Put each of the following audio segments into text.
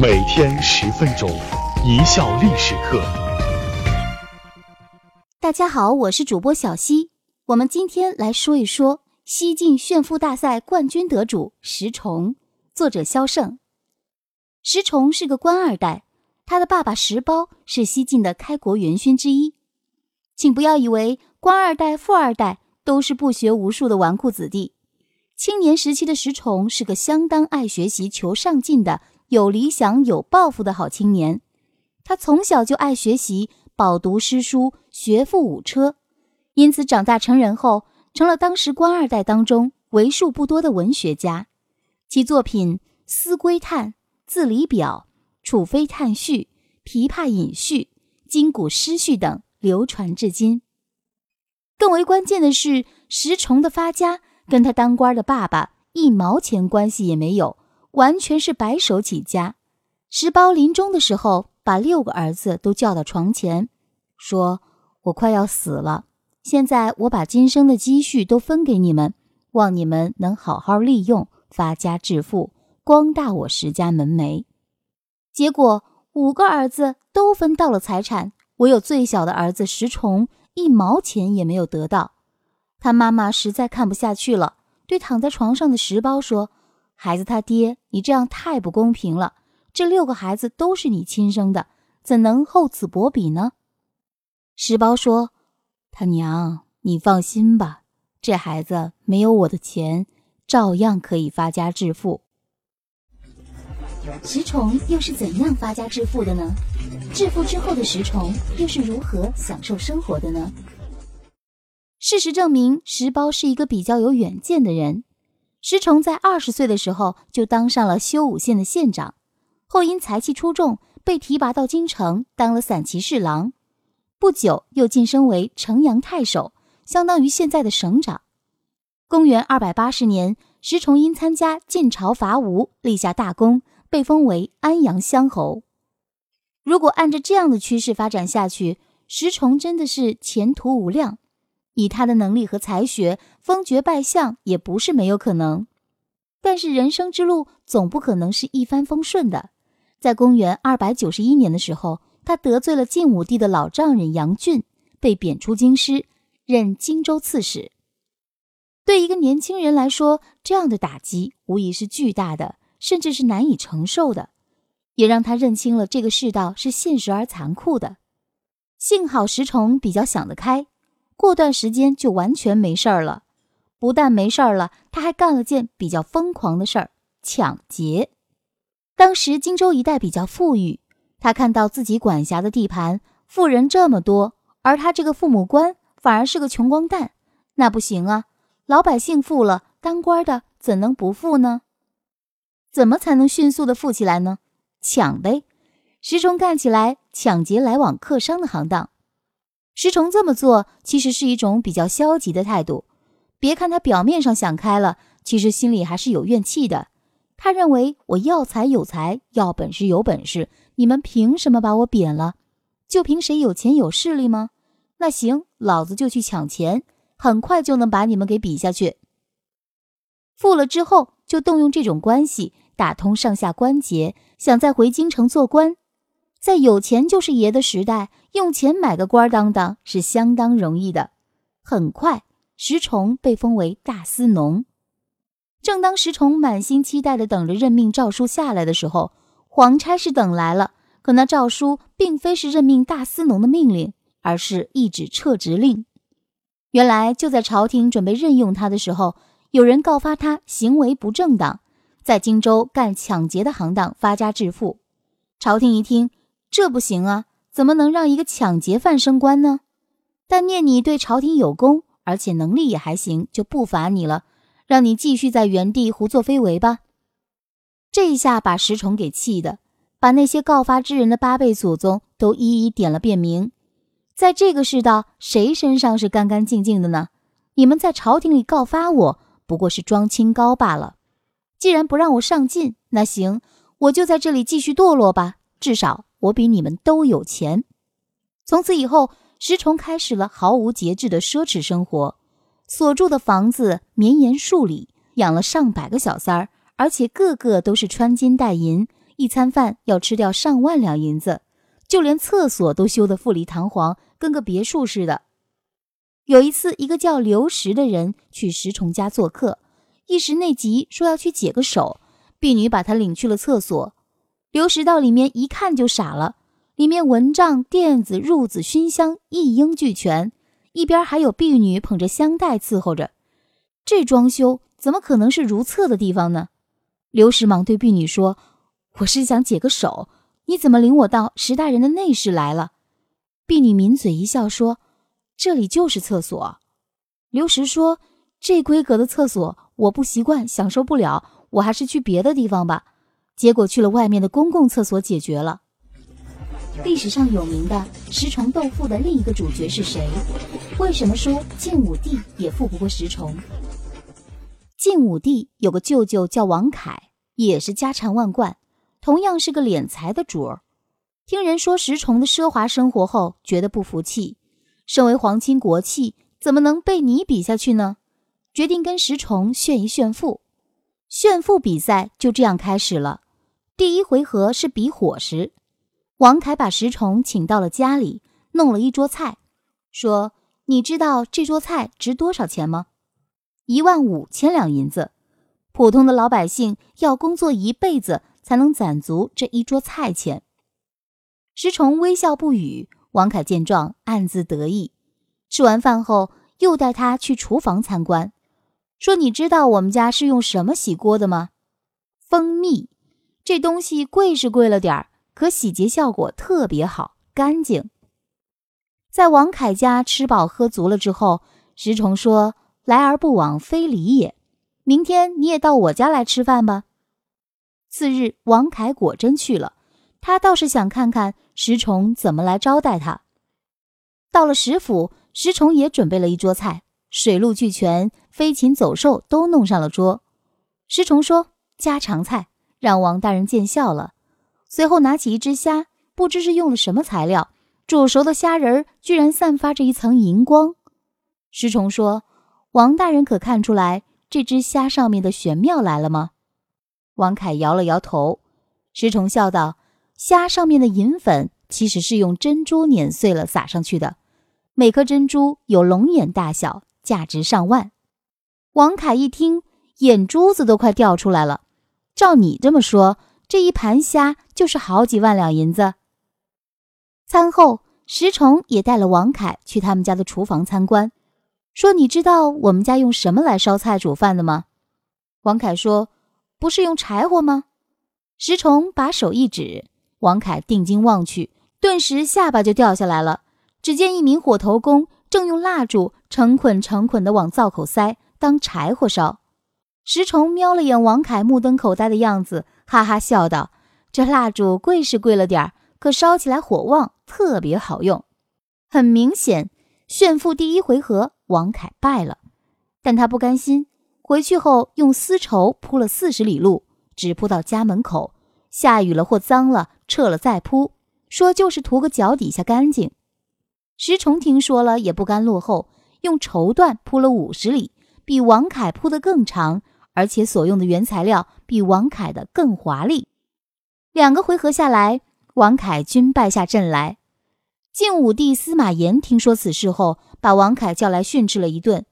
每天十分钟，一笑历史课。大家好，我是主播小溪。我们今天来说一说西晋炫富大赛冠军得主石崇。作者萧胜。石崇是个官二代，他的爸爸石苞是西晋的开国元勋之一。请不要以为官二代、富二代都是不学无术的纨绔子弟。青年时期的石崇是个相当爱学习、求上进的。有理想、有抱负的好青年，他从小就爱学习，饱读诗书，学富五车，因此长大成人后，成了当时官二代当中为数不多的文学家。其作品《思归叹》《字里表》《楚妃叹序》《琵琶引序》《金谷诗序》等流传至今。更为关键的是，石崇的发家跟他当官的爸爸一毛钱关系也没有。完全是白手起家。石苞临终的时候，把六个儿子都叫到床前，说：“我快要死了，现在我把今生的积蓄都分给你们，望你们能好好利用，发家致富，光大我石家门楣。”结果五个儿子都分到了财产，唯有最小的儿子石崇一毛钱也没有得到。他妈妈实在看不下去了，对躺在床上的石苞说。孩子他爹，你这样太不公平了。这六个孩子都是你亲生的，怎能厚此薄彼呢？石包说：“他娘，你放心吧，这孩子没有我的钱，照样可以发家致富。”石崇又是怎样发家致富的呢？致富之后的石崇又是如何享受生活的呢？事实证明，石包是一个比较有远见的人。石崇在二十岁的时候就当上了修武县的县长，后因才气出众，被提拔到京城当了散骑侍郎。不久又晋升为城阳太守，相当于现在的省长。公元二百八十年，石崇因参加晋朝伐吴，立下大功，被封为安阳乡侯。如果按照这样的趋势发展下去，石崇真的是前途无量。以他的能力和才学，封爵拜相也不是没有可能。但是人生之路总不可能是一帆风顺的。在公元二百九十一年的时候，他得罪了晋武帝的老丈人杨俊，被贬出京师，任荆州刺史。对一个年轻人来说，这样的打击无疑是巨大的，甚至是难以承受的，也让他认清了这个世道是现实而残酷的。幸好石崇比较想得开。过段时间就完全没事儿了，不但没事儿了，他还干了件比较疯狂的事儿——抢劫。当时荆州一带比较富裕，他看到自己管辖的地盘富人这么多，而他这个父母官反而是个穷光蛋，那不行啊！老百姓富了，当官的怎能不富呢？怎么才能迅速的富起来呢？抢呗！石崇干起来抢劫来往客商的行当。石崇这么做其实是一种比较消极的态度。别看他表面上想开了，其实心里还是有怨气的。他认为我要财有财，要本事有本事，你们凭什么把我贬了？就凭谁有钱有势力吗？那行，老子就去抢钱，很快就能把你们给比下去。富了之后，就动用这种关系打通上下关节，想再回京城做官。在有钱就是爷的时代，用钱买个官当当是相当容易的。很快，石崇被封为大司农。正当石崇满心期待的等着任命诏书下来的时候，皇差是等来了。可那诏书并非是任命大司农的命令，而是一纸撤职令。原来就在朝廷准备任用他的时候，有人告发他行为不正当，在荆州干抢劫的行当发家致富。朝廷一听。这不行啊！怎么能让一个抢劫犯升官呢？但念你对朝廷有功，而且能力也还行，就不罚你了，让你继续在原地胡作非为吧。这一下把石崇给气的，把那些告发之人的八辈祖宗都一一点了遍名。在这个世道，谁身上是干干净净的呢？你们在朝廷里告发我，不过是装清高罢了。既然不让我上进，那行，我就在这里继续堕落吧，至少。我比你们都有钱。从此以后，石崇开始了毫无节制的奢侈生活，所住的房子绵延数里，养了上百个小三儿，而且个个都是穿金戴银，一餐饭要吃掉上万两银子，就连厕所都修得富丽堂皇，跟个别墅似的。有一次，一个叫刘石的人去石崇家做客，一时内急，说要去解个手，婢女把他领去了厕所。刘石到里面一看就傻了，里面蚊帐、垫子、褥子、熏香一应俱全，一边还有婢女捧着香袋伺候着。这装修怎么可能是如厕的地方呢？刘石忙对婢女说：“我是想解个手，你怎么领我到石大人的内室来了？”婢女抿嘴一笑说。这里就是厕所，刘石说：“这规格的厕所我不习惯，享受不了，我还是去别的地方吧。”结果去了外面的公共厕所解决了。历史上有名的石崇斗富的另一个主角是谁？为什么说晋武帝也富不过石崇？晋武帝有个舅舅叫王凯，也是家产万贯，同样是个敛财的主儿。听人说石崇的奢华生活后，觉得不服气。身为皇亲国戚，怎么能被你比下去呢？决定跟石崇炫一炫富。炫富比赛就这样开始了。第一回合是比伙食，王凯把石崇请到了家里，弄了一桌菜，说：“你知道这桌菜值多少钱吗？一万五千两银子。普通的老百姓要工作一辈子才能攒足这一桌菜钱。”石崇微笑不语。王凯见状，暗自得意。吃完饭后，又带他去厨房参观，说：“你知道我们家是用什么洗锅的吗？蜂蜜。这东西贵是贵了点儿，可洗洁效果特别好，干净。”在王凯家吃饱喝足了之后，石崇说：“来而不往非礼也。明天你也到我家来吃饭吧。”次日，王凯果真去了。他倒是想看看石崇怎么来招待他。到了石府，石崇也准备了一桌菜，水陆俱全，飞禽走兽都弄上了桌。石崇说：“家常菜，让王大人见笑了。”随后拿起一只虾，不知是用了什么材料，煮熟的虾仁儿居然散发着一层银光。石崇说：“王大人可看出来这只虾上面的玄妙来了吗？”王凯摇了摇头。石崇笑道。虾上面的银粉其实是用珍珠碾碎了撒上去的，每颗珍珠有龙眼大小，价值上万。王凯一听，眼珠子都快掉出来了。照你这么说，这一盘虾就是好几万两银子。餐后，石崇也带了王凯去他们家的厨房参观，说：“你知道我们家用什么来烧菜煮饭的吗？”王凯说：“不是用柴火吗？”石崇把手一指。王凯定睛望去，顿时下巴就掉下来了。只见一名火头工正用蜡烛成捆成捆地往灶口塞，当柴火烧。石崇瞄了眼王凯目瞪口呆的样子，哈哈笑道：“这蜡烛贵是贵了点儿，可烧起来火旺，特别好用。”很明显，炫富第一回合，王凯败了。但他不甘心，回去后用丝绸铺了四十里路，只铺到家门口。下雨了或脏了，撤了再铺，说就是图个脚底下干净。石崇听说了也不甘落后，用绸缎铺了五十里，比王凯铺的更长，而且所用的原材料比王凯的更华丽。两个回合下来，王凯均败下阵来。晋武帝司马炎听说此事后，把王凯叫来训斥了一顿，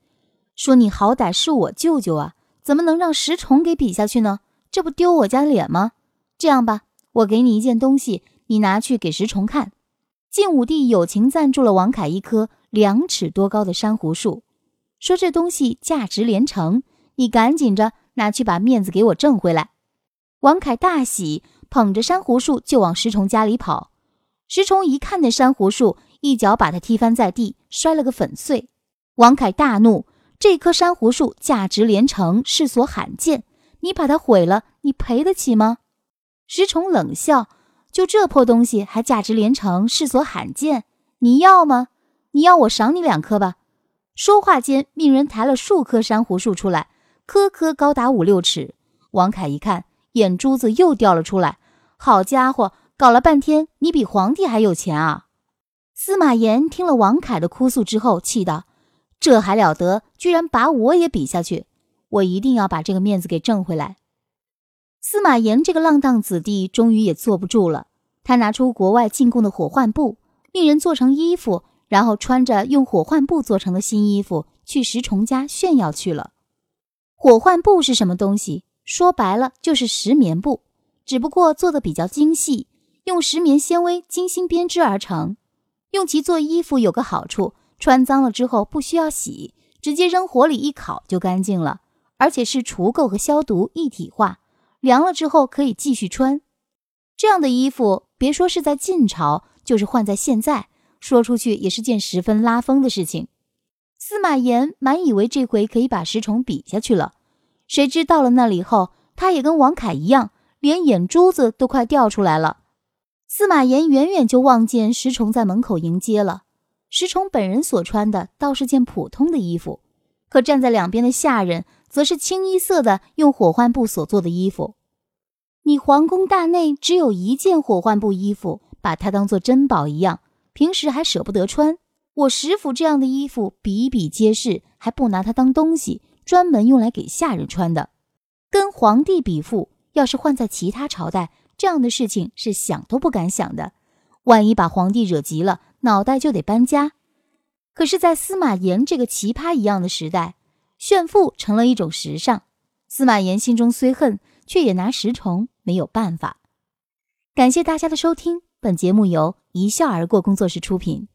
说：“你好歹是我舅舅啊，怎么能让石崇给比下去呢？这不丢我家脸吗？”这样吧，我给你一件东西，你拿去给石崇看。晋武帝友情赞助了王凯一棵两尺多高的珊瑚树，说这东西价值连城，你赶紧着拿去把面子给我挣回来。王凯大喜，捧着珊瑚树就往石崇家里跑。石崇一看那珊瑚树，一脚把他踢翻在地，摔了个粉碎。王凯大怒，这棵珊瑚树价值连城，世所罕见，你把它毁了，你赔得起吗？石崇冷笑：“就这破东西还价值连城，世所罕见。你要吗？你要我赏你两颗吧。”说话间，命人抬了数棵珊瑚树出来，棵棵高达五六尺。王凯一看，眼珠子又掉了出来。好家伙，搞了半天，你比皇帝还有钱啊！司马炎听了王凯的哭诉之后，气道：“这还了得！居然把我也比下去！我一定要把这个面子给挣回来。”司马炎这个浪荡子弟终于也坐不住了，他拿出国外进贡的火浣布，命人做成衣服，然后穿着用火浣布做成的新衣服去石崇家炫耀去了。火浣布是什么东西？说白了就是石棉布，只不过做的比较精细，用石棉纤维精心编织而成。用其做衣服有个好处，穿脏了之后不需要洗，直接扔火里一烤就干净了，而且是除垢和消毒一体化。凉了之后可以继续穿。这样的衣服，别说是在晋朝，就是换在现在，说出去也是件十分拉风的事情。司马炎满以为这回可以把石崇比下去了，谁知到了那里后，他也跟王凯一样，连眼珠子都快掉出来了。司马炎远远就望见石崇在门口迎接了。石崇本人所穿的倒是件普通的衣服，可站在两边的下人则是清一色的用火浣布所做的衣服。你皇宫大内只有一件火浣布衣服，把它当做珍宝一样，平时还舍不得穿。我石府这样的衣服比比皆是，还不拿它当东西，专门用来给下人穿的。跟皇帝比富，要是换在其他朝代，这样的事情是想都不敢想的。万一把皇帝惹急了，脑袋就得搬家。可是，在司马炎这个奇葩一样的时代，炫富成了一种时尚。司马炎心中虽恨，却也拿石崇没有办法。感谢大家的收听，本节目由一笑而过工作室出品。